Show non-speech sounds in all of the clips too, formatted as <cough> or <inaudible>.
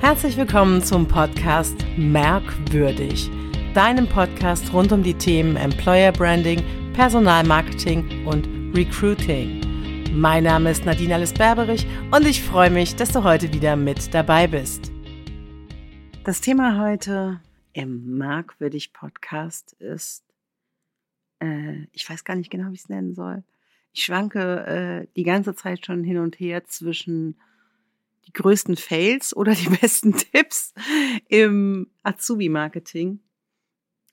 Herzlich willkommen zum Podcast Merkwürdig, deinem Podcast rund um die Themen Employer Branding, Personalmarketing und Recruiting. Mein Name ist Nadine Alice Berberich und ich freue mich, dass du heute wieder mit dabei bist. Das Thema heute im Merkwürdig Podcast ist, äh, ich weiß gar nicht genau, wie ich es nennen soll. Ich schwanke äh, die ganze Zeit schon hin und her zwischen die größten Fails oder die <laughs> besten Tipps im Azubi-Marketing.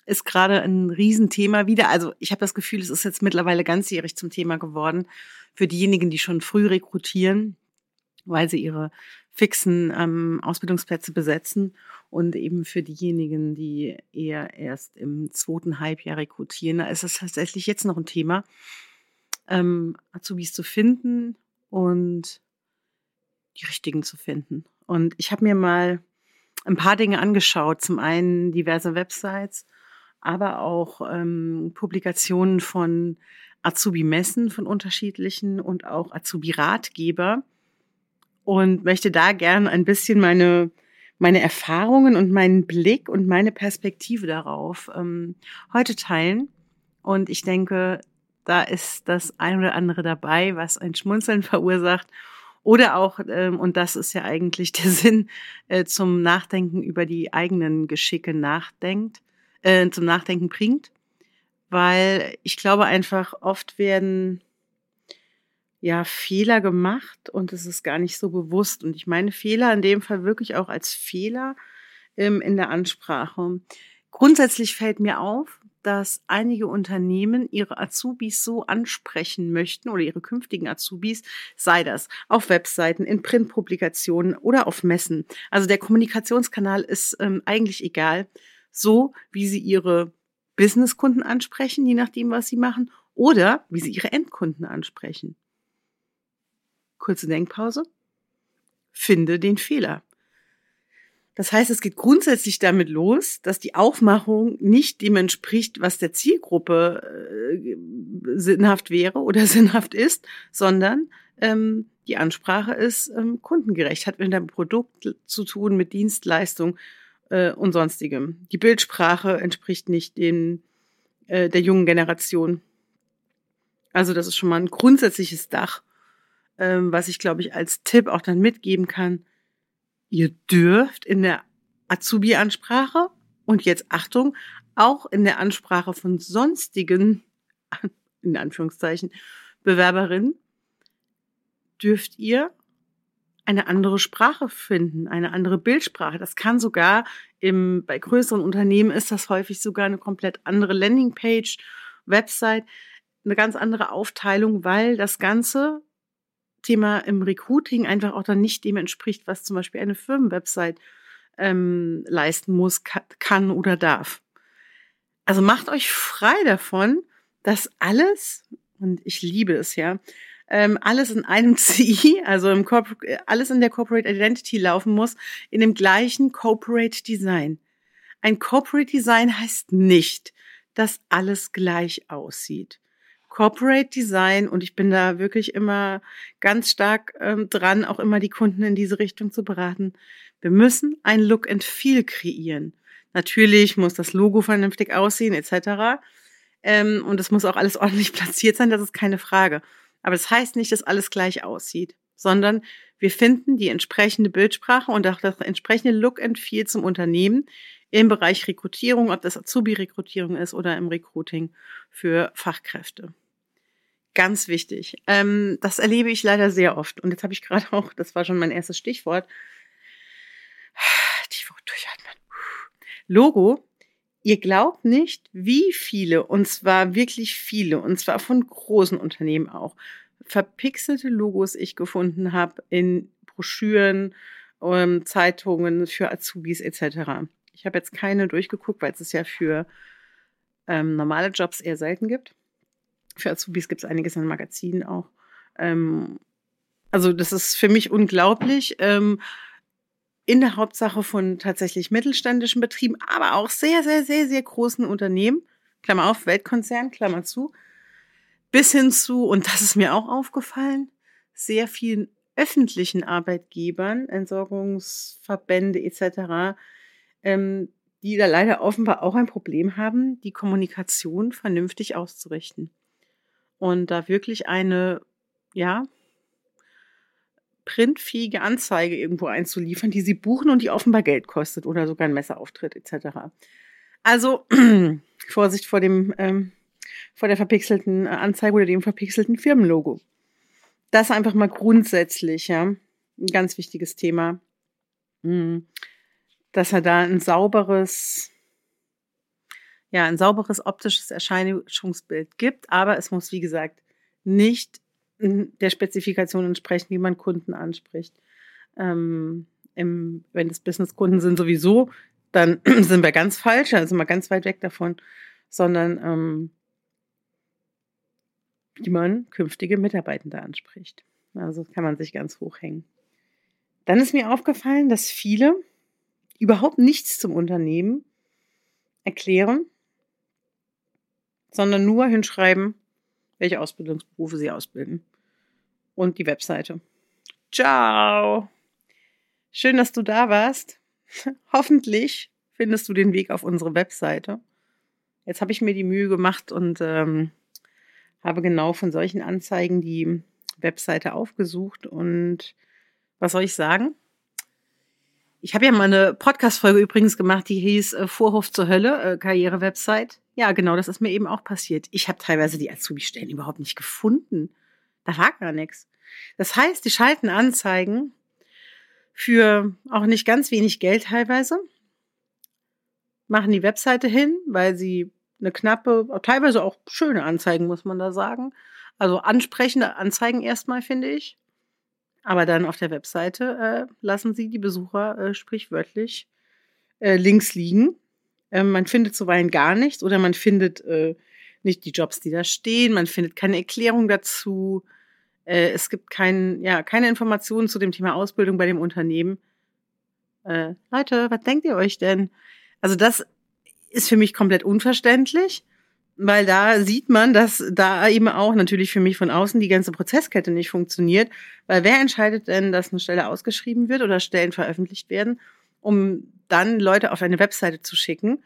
Ist gerade ein Riesenthema wieder. Also ich habe das Gefühl, es ist jetzt mittlerweile ganzjährig zum Thema geworden für diejenigen, die schon früh rekrutieren, weil sie ihre fixen ähm, Ausbildungsplätze besetzen und eben für diejenigen, die eher erst im zweiten Halbjahr rekrutieren, da ist es tatsächlich jetzt noch ein Thema, ähm, Azubis zu finden und die richtigen zu finden. Und ich habe mir mal ein paar Dinge angeschaut. Zum einen diverse Websites, aber auch ähm, Publikationen von Azubi-Messen von unterschiedlichen und auch Azubi-Ratgeber und möchte da gern ein bisschen meine, meine Erfahrungen und meinen Blick und meine Perspektive darauf ähm, heute teilen. Und ich denke, da ist das ein oder andere dabei, was ein Schmunzeln verursacht oder auch, ähm, und das ist ja eigentlich der <laughs> Sinn, äh, zum Nachdenken über die eigenen Geschicke nachdenkt, äh, zum Nachdenken bringt. Weil ich glaube einfach, oft werden ja Fehler gemacht und es ist gar nicht so bewusst. Und ich meine Fehler in dem Fall wirklich auch als Fehler ähm, in der Ansprache. Grundsätzlich fällt mir auf, dass einige Unternehmen ihre Azubis so ansprechen möchten oder ihre künftigen Azubis, sei das auf Webseiten, in Printpublikationen oder auf Messen. Also der Kommunikationskanal ist ähm, eigentlich egal, so wie sie ihre Businesskunden ansprechen, je nachdem, was sie machen, oder wie sie ihre Endkunden ansprechen. Kurze Denkpause. Finde den Fehler. Das heißt, es geht grundsätzlich damit los, dass die Aufmachung nicht dem entspricht, was der Zielgruppe äh, sinnhaft wäre oder <laughs> sinnhaft ist, sondern ähm, die Ansprache ist ähm, kundengerecht, hat mit einem Produkt zu tun, mit Dienstleistung äh, und sonstigem. Die Bildsprache entspricht nicht den, äh, der jungen Generation. Also das ist schon mal ein grundsätzliches Dach, ähm, was ich, glaube ich, als Tipp auch dann mitgeben kann Ihr dürft in der Azubi-Ansprache und jetzt Achtung, auch in der Ansprache von sonstigen, <laughs> in Anführungszeichen, Bewerberinnen, dürft ihr eine andere Sprache finden, eine andere Bildsprache. Das kann sogar im, bei größeren Unternehmen ist das häufig sogar eine komplett andere Landingpage, Website, eine ganz andere Aufteilung, weil das Ganze Thema im Recruiting einfach auch dann nicht dem entspricht, was zum Beispiel eine Firmenwebsite ähm, leisten muss, kann oder darf. Also macht euch frei davon, dass alles, und ich liebe es ja, ähm, alles in einem <laughs> CI, also im alles in der Corporate Identity laufen muss, in dem gleichen Corporate Design. Ein Corporate Design heißt nicht, dass alles gleich aussieht. Corporate Design und ich bin da wirklich immer ganz stark ähm, dran, auch immer die Kunden in diese Richtung zu beraten. Wir müssen ein Look and Feel kreieren. Natürlich muss das Logo vernünftig aussehen etc. Ähm, und es muss auch alles <laughs> ordentlich platziert sein, das ist keine Frage. Aber das heißt nicht, dass alles gleich aussieht, sondern wir finden die entsprechende Bildsprache und auch das entsprechende Look and Feel zum Unternehmen im Bereich Rekrutierung, ob das Azubi-Rekrutierung ist oder im Recruiting für Fachkräfte. Ganz wichtig. Ähm, das erlebe ich leider sehr oft. Und jetzt habe ich gerade <laughs> auch, das war schon mein erstes Stichwort, <sighs> tief durchatmen. Logo. Ihr glaubt nicht, wie viele, und zwar wirklich viele, und zwar von großen Unternehmen auch, verpixelte Logos ich gefunden habe in Broschüren, ähm, Zeitungen für Azubis etc. Ich habe jetzt keine durchgeguckt, weil es es ja für ähm, normale Jobs eher selten gibt. Für Azubis gibt es einiges in Magazinen auch. Ähm, also das ist für mich unglaublich. Ähm, in der Hauptsache von tatsächlich mittelständischen Betrieben, aber auch sehr, sehr, sehr, sehr großen Unternehmen. Klammer auf, Weltkonzern, Klammer zu. Bis hin zu, und das ist mir auch aufgefallen, sehr vielen öffentlichen Arbeitgebern, Entsorgungsverbände etc., ähm, die da leider offenbar auch ein Problem haben, die Kommunikation vernünftig auszurichten. Und da wirklich eine, ja, printfähige Anzeige irgendwo einzuliefern, die sie buchen und die offenbar Geld kostet oder sogar ein Messerauftritt etc. Also <clears throat> Vorsicht vor dem ähm, vor der verpixelten äh, Anzeige oder dem verpixelten Firmenlogo. Das einfach mal grundsätzlich, ja, ein ganz wichtiges Thema, hm, dass er da ein sauberes, ja, ein sauberes optisches Erscheinungsbild gibt, aber es muss, wie gesagt, nicht der Spezifikation entsprechen, wie man Kunden anspricht. Ähm, im, wenn es Businesskunden sind sowieso, dann <clears throat> sind wir ganz falsch, also mal ganz weit weg davon, sondern ähm, wie man künftige Mitarbeitende anspricht. Also kann man sich ganz hochhängen. Dann ist mir aufgefallen, dass viele überhaupt nichts zum Unternehmen erklären, sondern nur hinschreiben, welche Ausbildungsberufe sie ausbilden. Und die Webseite. Ciao! Schön, dass du da warst. <laughs> Hoffentlich findest du den Weg auf unsere Webseite. Jetzt habe ich mir die Mühe gemacht und ähm, habe genau von solchen Anzeigen die Webseite aufgesucht. Und was soll ich sagen? Ich habe ja mal eine Podcast-Folge übrigens gemacht, die hieß äh, Vorhof zur Hölle, äh, Karriere-Website. Ja, genau, das ist mir eben auch passiert. Ich habe teilweise die Azubi-Stellen überhaupt nicht gefunden. Da war gar nichts. Das heißt, die schalten Anzeigen für auch nicht ganz wenig Geld teilweise, machen die Webseite hin, weil sie eine knappe, teilweise auch schöne Anzeigen, muss man da sagen. Also ansprechende Anzeigen erstmal, finde ich. Aber dann auf der Webseite äh, lassen sie die Besucher äh, sprichwörtlich äh, links liegen. Ähm, man findet zuweilen gar nichts oder man findet äh, nicht die Jobs, die da stehen. Man findet keine Erklärung dazu. Äh, es gibt kein, ja, keine Informationen zu dem Thema Ausbildung bei dem Unternehmen. Äh, Leute, was denkt ihr euch denn? Also das ist für mich komplett unverständlich, weil da sieht man, dass da eben auch natürlich für mich von außen die ganze Prozesskette nicht funktioniert, weil wer entscheidet denn, dass eine Stelle ausgeschrieben wird oder Stellen veröffentlicht werden, um dann Leute auf eine Webseite zu schicken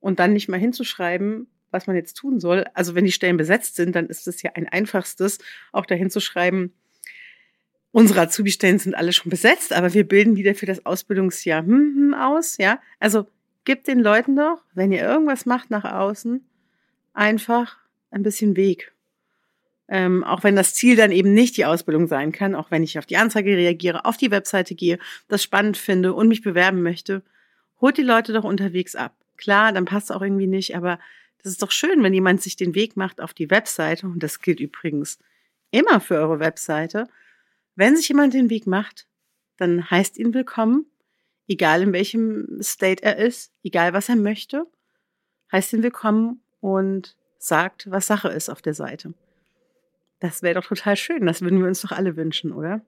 und dann nicht mal hinzuschreiben, was man jetzt tun soll. Also wenn die Stellen besetzt sind, dann ist es ja ein einfachstes, auch dahin zu schreiben, unsere Azubi-Stellen sind alle schon besetzt, aber wir bilden wieder für das Ausbildungsjahr hm, hm, aus, ja. Also Gebt den Leuten doch, wenn ihr irgendwas macht nach außen, einfach ein bisschen Weg. Ähm, auch wenn das Ziel dann eben nicht die Ausbildung sein kann, auch wenn ich auf die Anzeige reagiere, auf die Webseite gehe, das spannend finde und mich bewerben möchte, holt die Leute doch unterwegs ab. Klar, dann passt es auch irgendwie nicht, aber das ist doch schön, wenn jemand sich den Weg macht auf die Webseite, und das gilt übrigens immer für eure Webseite. Wenn sich jemand den Weg macht, dann heißt ihn willkommen egal in welchem State er ist, egal was er möchte, heißt ihn willkommen und sagt, was Sache ist auf der Seite. Das wäre doch total schön. Das würden wir uns doch alle wünschen, oder?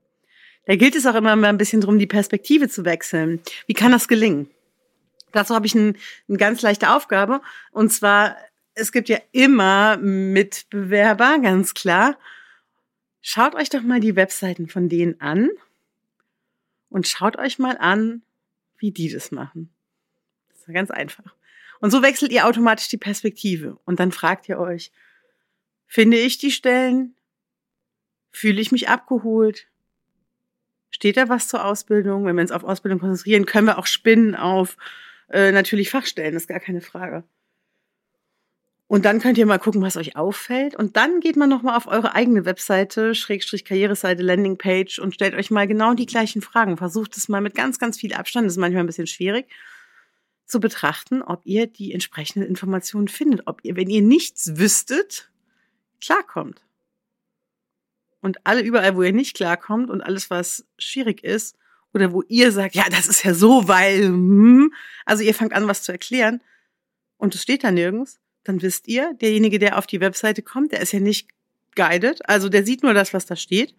Da gilt es auch immer mal ein bisschen drum, die Perspektive zu wechseln. Wie kann das gelingen? Dazu habe ich ein, eine ganz leichte Aufgabe. Und zwar, es gibt ja immer Mitbewerber, ganz klar. Schaut euch doch mal die Webseiten von denen an und schaut euch mal an, wie die das machen. Das ist ganz einfach. Und so wechselt ihr automatisch die Perspektive. Und dann fragt ihr euch, finde ich die Stellen? Fühle ich mich abgeholt? Steht da was zur Ausbildung? Wenn wir uns auf Ausbildung konzentrieren, können wir auch spinnen auf äh, natürlich Fachstellen, das ist gar keine Frage. Und dann könnt ihr mal gucken, was euch auffällt. Und dann geht man nochmal auf eure eigene Webseite, Schrägstrich Karriereseite, Landingpage und stellt euch mal genau die gleichen Fragen. Versucht es mal mit ganz, ganz viel Abstand, das ist manchmal ein bisschen schwierig, zu betrachten, ob ihr die entsprechenden Informationen findet. Ob ihr, wenn ihr nichts wüsstet, klarkommt. Und alle überall, wo ihr nicht klarkommt und alles, was schwierig ist, oder wo ihr sagt, ja, das ist ja so, weil, hm, also ihr fangt an, was zu erklären und es steht da nirgends, dann wisst ihr, derjenige, der auf die Webseite kommt, der ist ja nicht guided, also der sieht nur das, was da steht,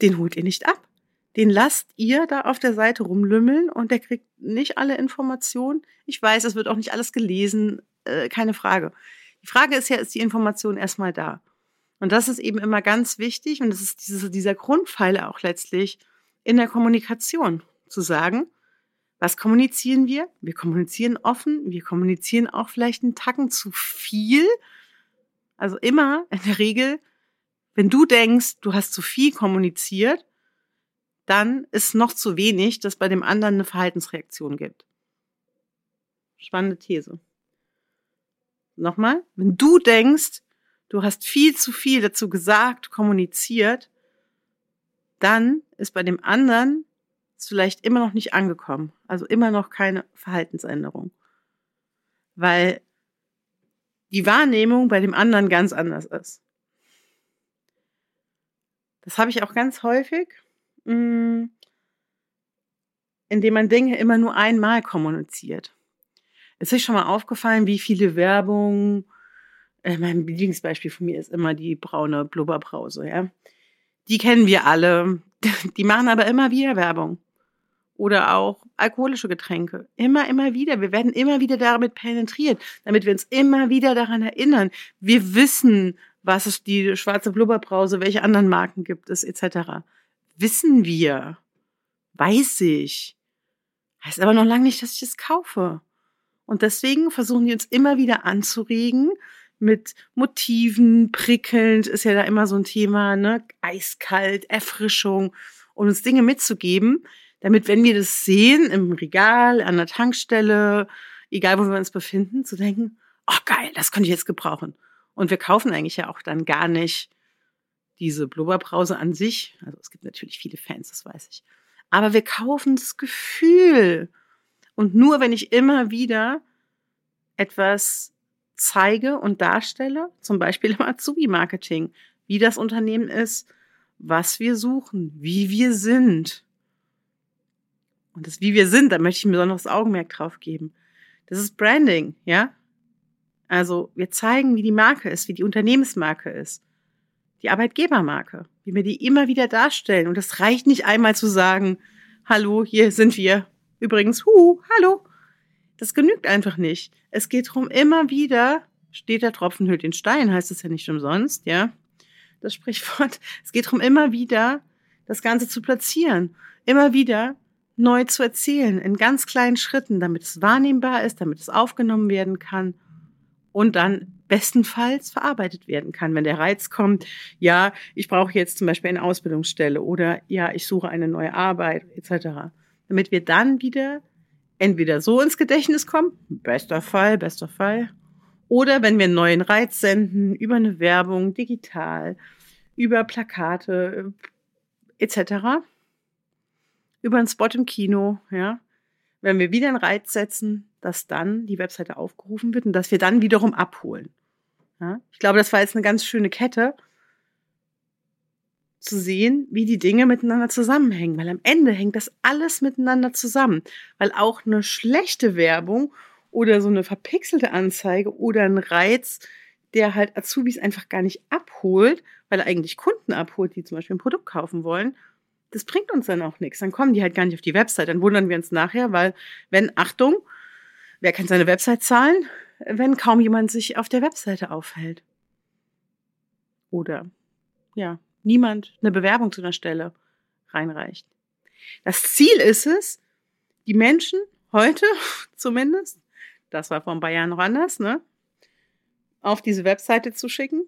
den holt ihr nicht ab. Den lasst ihr da auf der Seite rumlümmeln und der kriegt nicht alle Informationen. Ich weiß, es wird auch nicht alles gelesen, äh, keine Frage. Die Frage ist ja, ist die Information erstmal da? Und das ist eben immer ganz wichtig und das ist dieses, dieser Grundpfeiler auch letztlich in der Kommunikation zu sagen, was kommunizieren wir? Wir kommunizieren offen, wir kommunizieren auch vielleicht einen Tacken zu viel. Also immer in der Regel, wenn du denkst, du hast zu viel kommuniziert, dann ist noch zu wenig, dass bei dem anderen eine Verhaltensreaktion gibt. Spannende These. Nochmal, wenn du denkst, du hast viel zu viel dazu gesagt, kommuniziert, dann ist bei dem anderen es vielleicht immer noch nicht angekommen. Also immer noch keine Verhaltensänderung. Weil die Wahrnehmung bei dem anderen ganz anders ist. Das habe ich auch ganz häufig, mm, indem man Dinge immer nur einmal kommuniziert. Es ist schon mal aufgefallen, wie viele Werbung, äh, mein Lieblingsbeispiel von mir ist immer die braune Blubberbrause, ja. Die kennen wir alle. <laughs> Die machen aber immer wieder Werbung. Oder auch alkoholische Getränke. Immer, immer wieder. Wir werden immer wieder damit penetriert, damit wir uns immer wieder daran erinnern. Wir wissen, was ist die schwarze Blubberbrause, welche anderen Marken gibt es, etc. Wissen wir. Weiß ich. Heißt aber noch lange nicht, dass ich es kaufe. Und deswegen versuchen die uns immer wieder anzuregen mit Motiven, prickelnd ist ja da immer so ein Thema, ne? Eiskalt, Erfrischung und uns Dinge mitzugeben, damit, wenn wir das sehen im Regal, an der Tankstelle, egal wo wir uns befinden, zu denken, oh geil, das könnte ich jetzt gebrauchen. Und wir kaufen eigentlich ja auch dann gar nicht diese Blubberbrause an sich. Also es gibt natürlich viele Fans, das weiß ich. Aber wir kaufen das Gefühl. Und nur wenn ich immer wieder etwas zeige und darstelle, zum Beispiel im Azubi-Marketing, wie das Unternehmen ist, was wir suchen, wie wir sind. Und das wie wir sind, da möchte ich ein besonderes Augenmerk drauf geben. Das ist Branding, ja? Also wir zeigen, wie die Marke ist, wie die Unternehmensmarke ist, die Arbeitgebermarke, wie wir die immer wieder darstellen. Und es reicht nicht einmal zu sagen, hallo, hier sind wir. Übrigens, hu, hallo. Das genügt einfach nicht. Es geht darum, immer wieder, steht der Tropfen hüllt den Stein, heißt es ja nicht umsonst, ja? Das Sprichwort. Es geht darum, immer wieder das Ganze zu platzieren. Immer wieder neu zu erzählen, in ganz kleinen Schritten, damit es wahrnehmbar ist, damit es aufgenommen werden kann und dann bestenfalls verarbeitet werden kann. Wenn der Reiz kommt, ja, ich brauche jetzt zum Beispiel eine Ausbildungsstelle oder ja, ich suche eine neue Arbeit etc. Damit wir dann wieder entweder so ins Gedächtnis kommen, bester Fall, bester Fall, oder wenn wir einen neuen Reiz senden über eine Werbung, digital, über Plakate etc., über einen Spot im Kino, ja, wenn wir wieder einen Reiz setzen, dass dann die Webseite aufgerufen wird und dass wir dann wiederum abholen. Ja, ich glaube, das war jetzt eine ganz schöne Kette, zu sehen, wie die Dinge miteinander zusammenhängen, weil am Ende hängt das alles miteinander zusammen, weil auch eine schlechte Werbung oder so eine verpixelte Anzeige oder ein Reiz, der halt Azubis einfach gar nicht abholt, weil er eigentlich Kunden abholt, die zum Beispiel ein Produkt kaufen wollen, das bringt uns dann auch nichts. Dann kommen die halt gar nicht auf die Website. Dann wundern wir uns nachher, weil, wenn, Achtung, wer kann seine Website zahlen, wenn kaum jemand sich auf der Webseite aufhält? Oder, ja, niemand eine Bewerbung zu einer Stelle reinreicht. Das Ziel ist es, die Menschen heute <laughs> zumindest, das war vor ein paar Jahren noch anders, ne, auf diese Webseite zu schicken.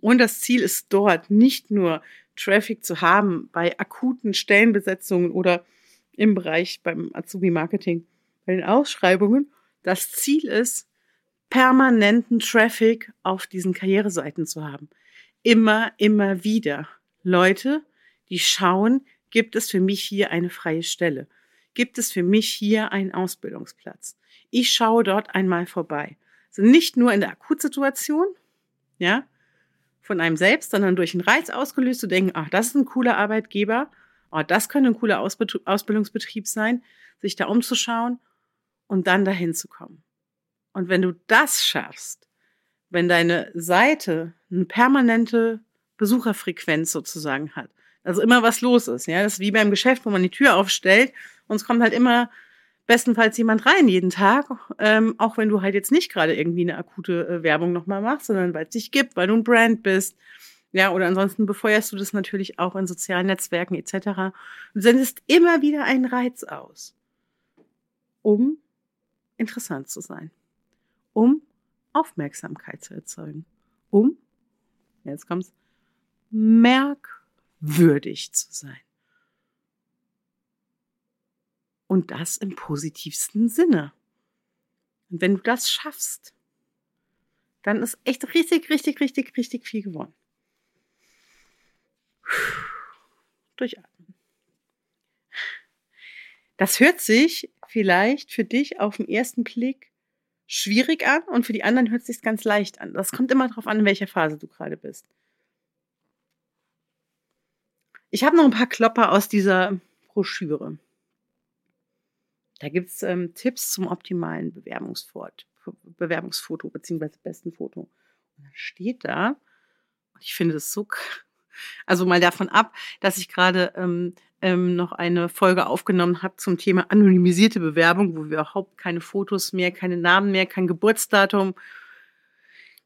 Und das Ziel ist dort nicht nur Traffic zu haben bei akuten Stellenbesetzungen oder im Bereich beim Azubi-Marketing, bei den Ausschreibungen. Das Ziel ist, permanenten Traffic auf diesen Karriereseiten zu haben immer, immer wieder Leute, die schauen, gibt es für mich hier eine freie Stelle? Gibt es für mich hier einen Ausbildungsplatz? Ich schaue dort einmal vorbei. Also nicht nur in der Akutsituation, ja, von einem selbst, sondern durch einen Reiz ausgelöst zu denken, ach, das ist ein cooler Arbeitgeber, oh, das könnte ein cooler Ausbildungsbetrieb sein, sich da umzuschauen und dann dahin zu kommen. Und wenn du das schaffst, wenn deine Seite eine permanente Besucherfrequenz sozusagen hat. Also immer was los ist, ja. Das ist wie beim Geschäft, wo man die Tür aufstellt und es kommt halt immer bestenfalls jemand rein jeden Tag, ähm, auch wenn du halt jetzt nicht gerade irgendwie eine akute äh, Werbung nochmal machst, sondern weil es dich gibt, weil du ein Brand bist. Ja, oder ansonsten befeuerst du das natürlich auch in sozialen Netzwerken etc. Du sendest immer wieder einen Reiz aus, um interessant zu sein, um Aufmerksamkeit zu erzeugen, um, jetzt kommt's, merkwürdig zu sein. Und das im positivsten Sinne. Und wenn du das schaffst, dann ist echt richtig, richtig, richtig, richtig viel gewonnen. Durchatmen. Das hört sich vielleicht für dich auf den ersten Blick schwierig an und für die anderen hört es sich ganz leicht an. Das kommt immer darauf an, in welcher Phase du gerade bist. Ich habe noch ein paar Klopper aus dieser Broschüre. Da gibt es ähm, Tipps zum optimalen Bewerbungsfoto, beziehungsweise besten Foto. Und dann steht da, ich finde das so, also mal davon ab, dass ich gerade ähm, ähm, noch eine Folge aufgenommen habe zum Thema anonymisierte Bewerbung, wo wir überhaupt keine Fotos mehr, keine Namen mehr, kein Geburtsdatum,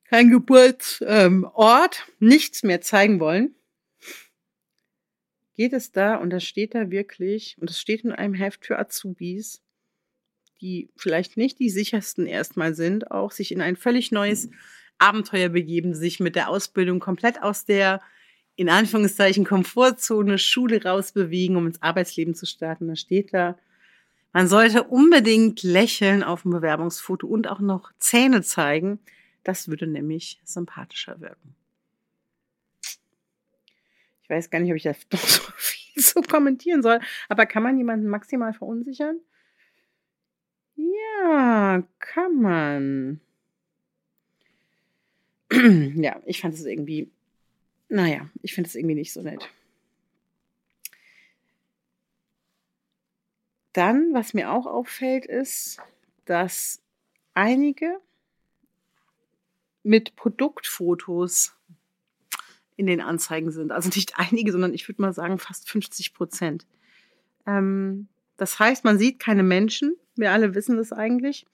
kein Geburtsort, ähm, nichts mehr zeigen wollen geht es da, und das steht da wirklich, und das steht in einem Heft für Azubis, die vielleicht nicht die sichersten erstmal sind, auch sich in ein völlig neues Abenteuer begeben, sich mit der Ausbildung komplett aus der in Anführungszeichen Komfortzone Schule rausbewegen, um ins Arbeitsleben zu starten. Da steht da, man sollte unbedingt lächeln auf dem Bewerbungsfoto und auch noch Zähne zeigen. Das würde nämlich sympathischer wirken. Ich weiß gar nicht, ob ich das <laughs> noch so viel so kommentieren soll, aber kann man jemanden maximal verunsichern? Ja, kann man. <clears throat> ja, ich fand es irgendwie, naja, ich finde es irgendwie nicht so nett. Dann, was mir auch auffällt, ist, dass einige mit Produktfotos in den Anzeigen sind. Also nicht einige, sondern ich würde mal sagen fast 50 Prozent. Ähm, das heißt, man sieht keine Menschen. Wir alle wissen das eigentlich.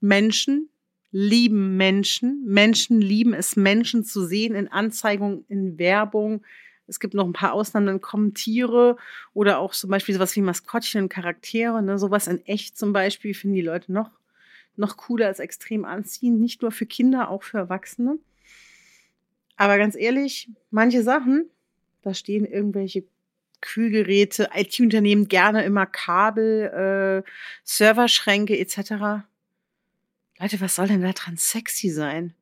Menschen lieben Menschen. Menschen lieben es, Menschen zu sehen in Anzeigung, in Werbung. Es gibt noch ein paar Ausnahmen, dann kommen Tiere oder auch zum Beispiel sowas wie Maskottchen und Charaktere. Ne? Sowas in echt zum Beispiel finden die Leute noch, noch cooler als extrem anziehend. Nicht nur für Kinder, auch für Erwachsene. Aber ganz ehrlich, manche Sachen, da stehen irgendwelche Kühlgeräte, IT-Unternehmen gerne immer Kabel, äh, Serverschränke etc. Leute, was soll denn da dran sexy sein?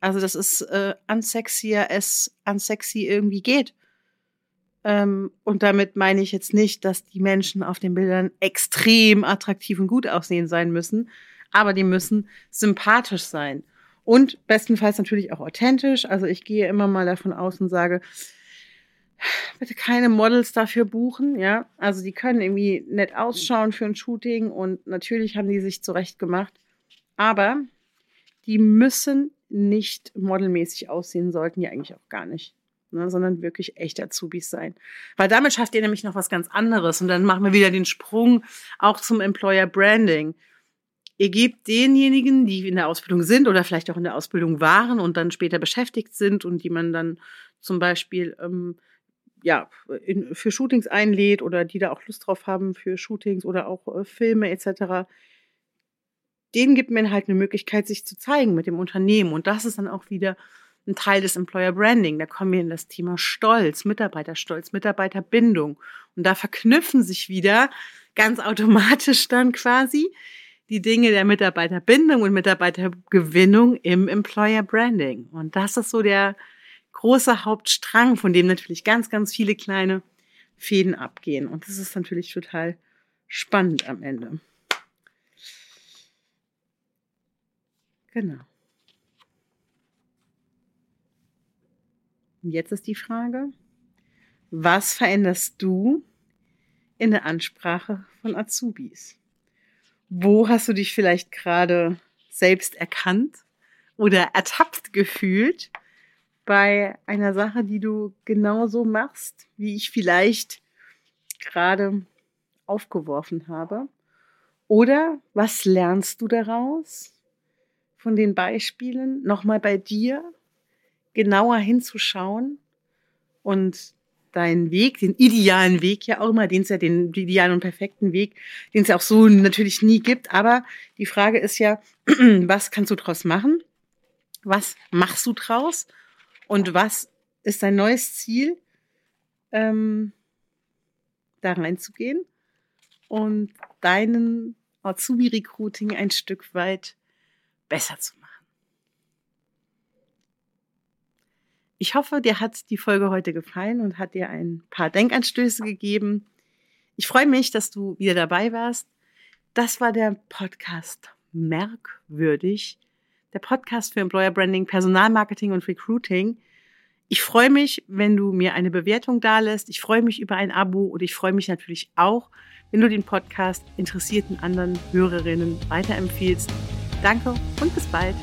Also das ist äh, unsexier es unsexy irgendwie geht. Ähm, und damit meine ich jetzt nicht, dass die Menschen auf den Bildern extrem attraktiv und gut aussehen sein müssen, aber die müssen sympathisch sein. Und bestenfalls natürlich auch authentisch. Also ich gehe immer mal davon aus und sage, bitte keine Models dafür buchen, ja. Also die können irgendwie nett ausschauen für ein Shooting und natürlich haben die sich zurecht gemacht. Aber die müssen nicht modelmäßig aussehen, sollten die eigentlich auch gar nicht. Ne, sondern wirklich echt Azubis sein. Weil damit schafft ihr nämlich noch was ganz anderes. Und dann machen wir wieder den Sprung auch zum Employer Branding. Ihr gebt denjenigen, die in der Ausbildung sind oder vielleicht auch in der Ausbildung waren und dann später beschäftigt sind und die man dann zum Beispiel ähm, ja, in, für Shootings einlädt oder die da auch Lust drauf haben für Shootings oder auch äh, Filme etc., denen gibt man halt eine Möglichkeit, sich zu zeigen mit dem Unternehmen. Und das ist dann auch wieder ein Teil des Employer Branding. Da kommen wir in das Thema Stolz, Mitarbeiterstolz, Mitarbeiterbindung. Und da verknüpfen sich wieder ganz automatisch dann quasi die Dinge der Mitarbeiterbindung und Mitarbeitergewinnung im Employer Branding. Und das ist so der große Hauptstrang, von dem natürlich ganz, ganz viele kleine Fäden abgehen. Und das ist natürlich total spannend am Ende. Genau. Und jetzt ist die Frage, was veränderst du in der Ansprache von Azubis? Wo hast du dich vielleicht gerade selbst erkannt oder ertappt gefühlt bei einer Sache, die du genauso machst, wie ich vielleicht gerade aufgeworfen habe? Oder was lernst du daraus von den Beispielen? Nochmal bei dir genauer hinzuschauen und deinen Weg, den idealen Weg ja auch immer, den es ja, den idealen und perfekten Weg, den es ja auch so natürlich nie gibt. Aber die Frage ist ja, <clears throat> was kannst du draus machen? Was machst du draus? Und was ist dein neues Ziel, ähm, da reinzugehen und deinen Azubi-Recruiting ein Stück weit besser zu machen? Ich hoffe, dir hat die Folge heute gefallen und hat dir ein paar Denkanstöße gegeben. Ich freue mich, dass du wieder dabei warst. Das war der Podcast Merkwürdig, der Podcast für Employer Branding, Personalmarketing und Recruiting. Ich freue mich, wenn du mir eine Bewertung dalässt. Ich freue mich über ein Abo und ich freue mich natürlich auch, wenn du den Podcast interessierten anderen Hörerinnen weiterempfiehlst. Danke und bis bald.